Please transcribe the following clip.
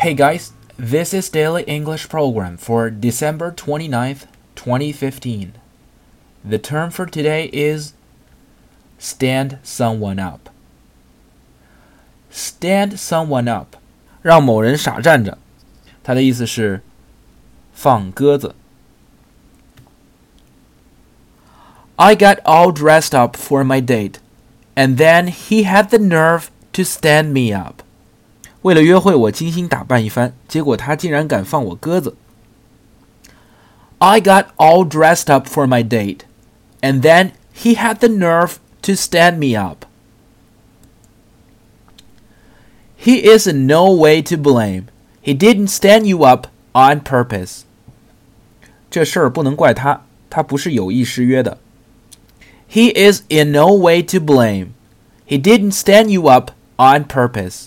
Hey guys, this is Daily English Program for December 29th, 2015. The term for today is stand someone up. Stand someone up，让某人傻站着。它的意思是放鸽子。I got all dressed up for my date, and then he had the nerve to stand me up. 为了约会，我精心打扮一番，结果他竟然敢放我鸽子。I got all dressed up for my date, and then he had the nerve to stand me up. He is in no way to blame. He didn't stand you up on purpose. 这事儿不能怪他，他不是有意失约的。He is in no way to blame. He didn't stand you up on purpose.